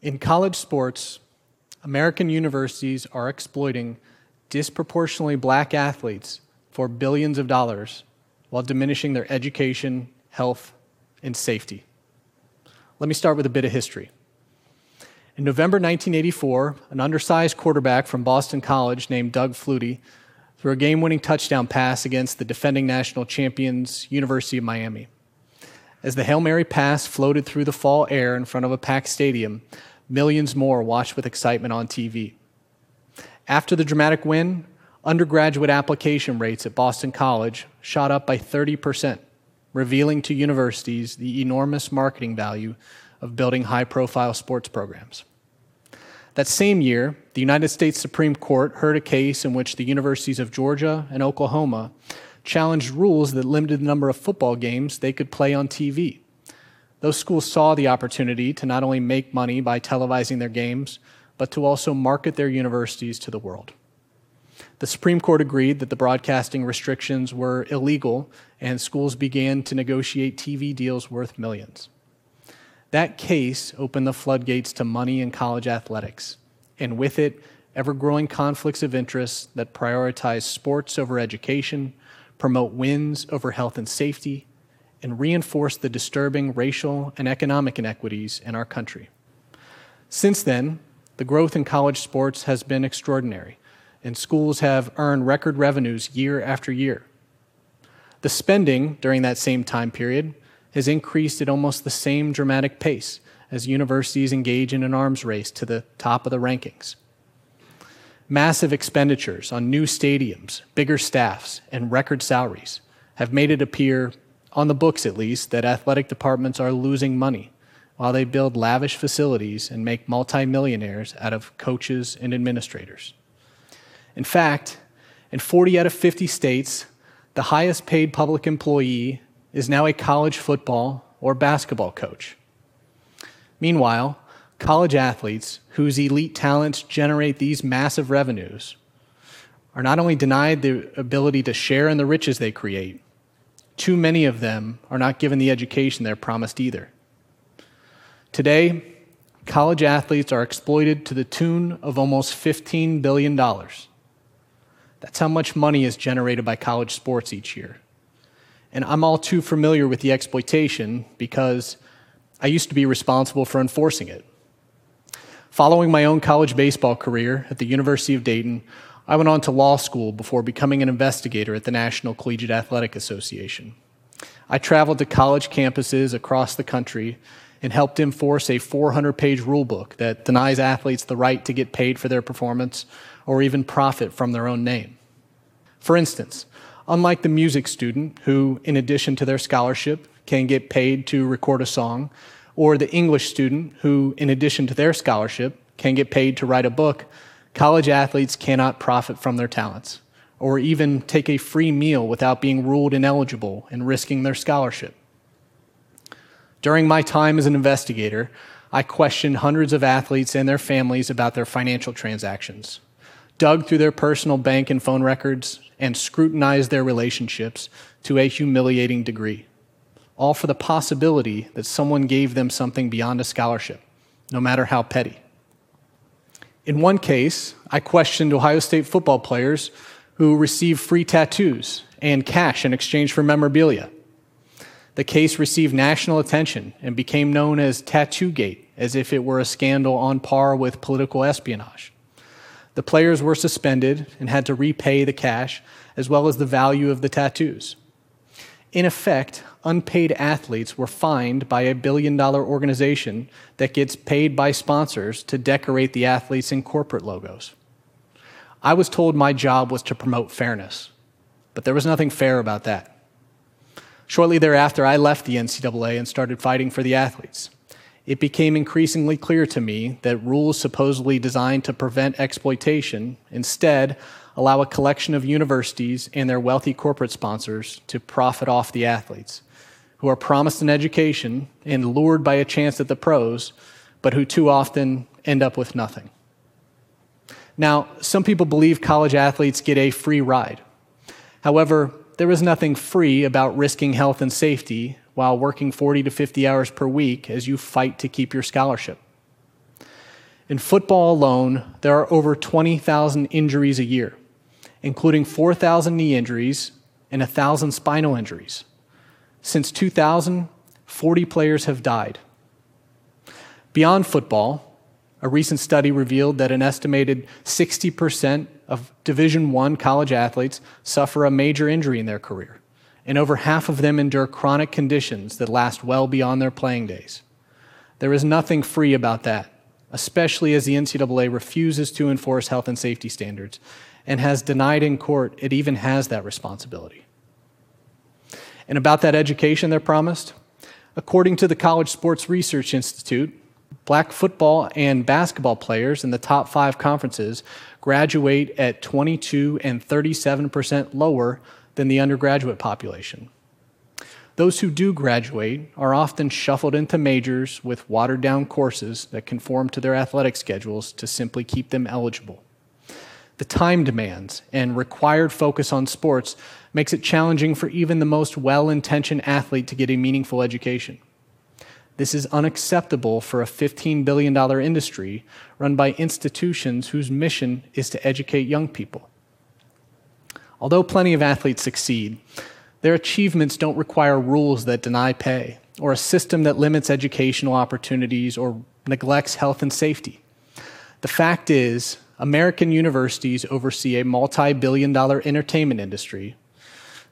In college sports, American universities are exploiting disproportionately black athletes for billions of dollars while diminishing their education, health, and safety. Let me start with a bit of history. In November 1984, an undersized quarterback from Boston College named Doug Flutie threw a game winning touchdown pass against the defending national champions, University of Miami. As the Hail Mary pass floated through the fall air in front of a packed stadium, millions more watched with excitement on TV. After the dramatic win, undergraduate application rates at Boston College shot up by 30%, revealing to universities the enormous marketing value of building high profile sports programs. That same year, the United States Supreme Court heard a case in which the universities of Georgia and Oklahoma challenged rules that limited the number of football games they could play on TV. Those schools saw the opportunity to not only make money by televising their games, but to also market their universities to the world. The Supreme Court agreed that the broadcasting restrictions were illegal, and schools began to negotiate TV deals worth millions. That case opened the floodgates to money in college athletics, and with it, ever growing conflicts of interest that prioritize sports over education, promote wins over health and safety, and reinforce the disturbing racial and economic inequities in our country. Since then, the growth in college sports has been extraordinary, and schools have earned record revenues year after year. The spending during that same time period has increased at almost the same dramatic pace as universities engage in an arms race to the top of the rankings. Massive expenditures on new stadiums, bigger staffs, and record salaries have made it appear on the books at least, that athletic departments are losing money while they build lavish facilities and make multimillionaires out of coaches and administrators. In fact, in 40 out of 50 states, the highest paid public employee is now a college football or basketball coach. Meanwhile, college athletes whose elite talents generate these massive revenues are not only denied the ability to share in the riches they create, too many of them are not given the education they're promised either. Today, college athletes are exploited to the tune of almost $15 billion. That's how much money is generated by college sports each year. And I'm all too familiar with the exploitation because I used to be responsible for enforcing it. Following my own college baseball career at the University of Dayton, I went on to law school before becoming an investigator at the National Collegiate Athletic Association. I traveled to college campuses across the country and helped enforce a 400 page rulebook that denies athletes the right to get paid for their performance or even profit from their own name. For instance, unlike the music student who, in addition to their scholarship, can get paid to record a song, or the English student who, in addition to their scholarship, can get paid to write a book, college athletes cannot profit from their talents or even take a free meal without being ruled ineligible and risking their scholarship. During my time as an investigator, I questioned hundreds of athletes and their families about their financial transactions, dug through their personal bank and phone records, and scrutinized their relationships to a humiliating degree, all for the possibility that someone gave them something beyond a scholarship, no matter how petty. In one case, I questioned Ohio State football players who received free tattoos and cash in exchange for memorabilia. The case received national attention and became known as Tattoo Gate, as if it were a scandal on par with political espionage. The players were suspended and had to repay the cash as well as the value of the tattoos. In effect, unpaid athletes were fined by a billion dollar organization that gets paid by sponsors to decorate the athletes in corporate logos. I was told my job was to promote fairness, but there was nothing fair about that. Shortly thereafter, I left the NCAA and started fighting for the athletes. It became increasingly clear to me that rules supposedly designed to prevent exploitation instead allow a collection of universities and their wealthy corporate sponsors to profit off the athletes, who are promised an education and lured by a chance at the pros, but who too often end up with nothing. Now, some people believe college athletes get a free ride. However, there is nothing free about risking health and safety while working 40 to 50 hours per week as you fight to keep your scholarship. In football alone, there are over 20,000 injuries a year, including 4,000 knee injuries and 1,000 spinal injuries. Since 2000, 40 players have died. Beyond football, a recent study revealed that an estimated 60% of Division 1 college athletes suffer a major injury in their career, and over half of them endure chronic conditions that last well beyond their playing days. There is nothing free about that, especially as the NCAA refuses to enforce health and safety standards and has denied in court it even has that responsibility. And about that education they're promised, according to the College Sports Research Institute, black football and basketball players in the top five conferences graduate at 22 and 37% lower than the undergraduate population. Those who do graduate are often shuffled into majors with watered down courses that conform to their athletic schedules to simply keep them eligible. The time demands and required focus on sports makes it challenging for even the most well intentioned athlete to get a meaningful education. This is unacceptable for a $15 billion industry run by institutions whose mission is to educate young people. Although plenty of athletes succeed, their achievements don't require rules that deny pay, or a system that limits educational opportunities or neglects health and safety. The fact is, American universities oversee a multi billion dollar entertainment industry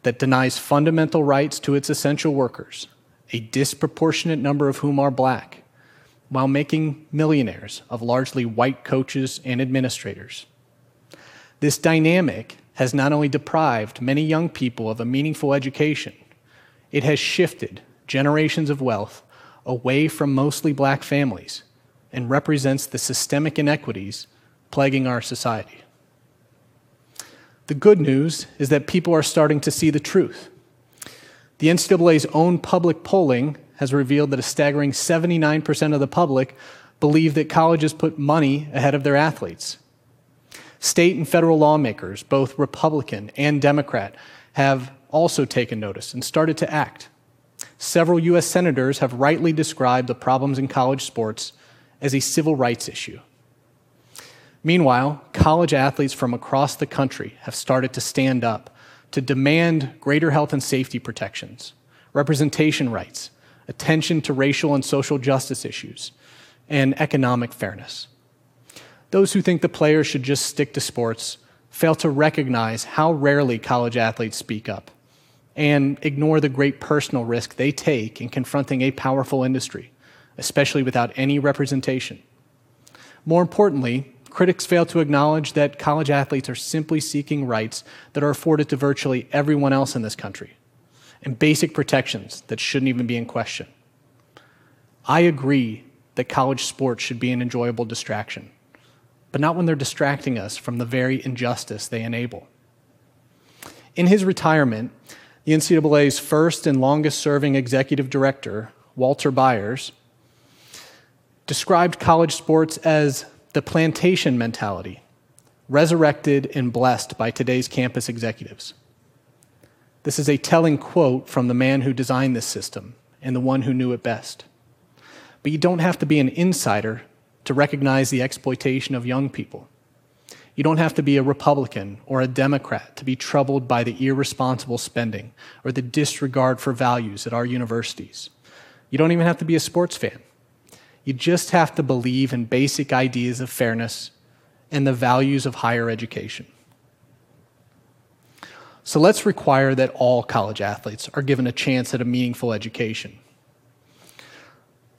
that denies fundamental rights to its essential workers, a disproportionate number of whom are black, while making millionaires of largely white coaches and administrators. This dynamic has not only deprived many young people of a meaningful education, it has shifted generations of wealth away from mostly black families and represents the systemic inequities plaguing our society. The good news is that people are starting to see the truth. The NCAA's own public polling has revealed that a staggering 79% of the public believe that colleges put money ahead of their athletes. State and federal lawmakers, both Republican and Democrat, have also taken notice and started to act. Several U.S. senators have rightly described the problems in college sports as a civil rights issue. Meanwhile, college athletes from across the country have started to stand up to demand greater health and safety protections, representation rights, attention to racial and social justice issues, and economic fairness. Those who think the players should just stick to sports fail to recognize how rarely college athletes speak up and ignore the great personal risk they take in confronting a powerful industry, especially without any representation. More importantly, critics fail to acknowledge that college athletes are simply seeking rights that are afforded to virtually everyone else in this country and basic protections that shouldn't even be in question. I agree that college sports should be an enjoyable distraction, but not when they're distracting us from the very injustice they enable. In his retirement, the NCAA's first and longest serving executive director, Walter Byers, described college sports as the plantation mentality, resurrected and blessed by today's campus executives. This is a telling quote from the man who designed this system and the one who knew it best. But you don't have to be an insider to recognize the exploitation of young people. You don't have to be a Republican or a Democrat to be troubled by the irresponsible spending or the disregard for values at our universities. You don't even have to be a sports fan. You just have to believe in basic ideas of fairness and the values of higher education. So let's require that all college athletes are given a chance at a meaningful education.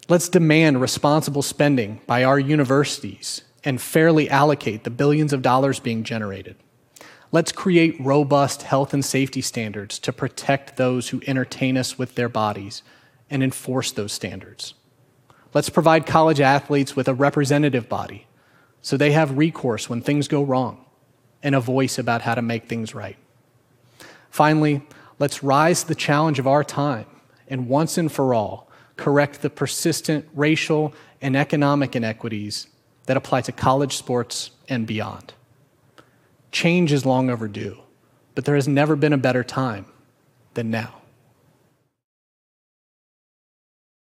Let's demand responsible spending by our universities and fairly allocate the billions of dollars being generated. Let's create robust health and safety standards to protect those who entertain us with their bodies and enforce those standards. Let's provide college athletes with a representative body so they have recourse when things go wrong and a voice about how to make things right. Finally, let's rise to the challenge of our time and once and for all correct the persistent racial and economic inequities that apply to college sports and beyond. Change is long overdue, but there has never been a better time than now.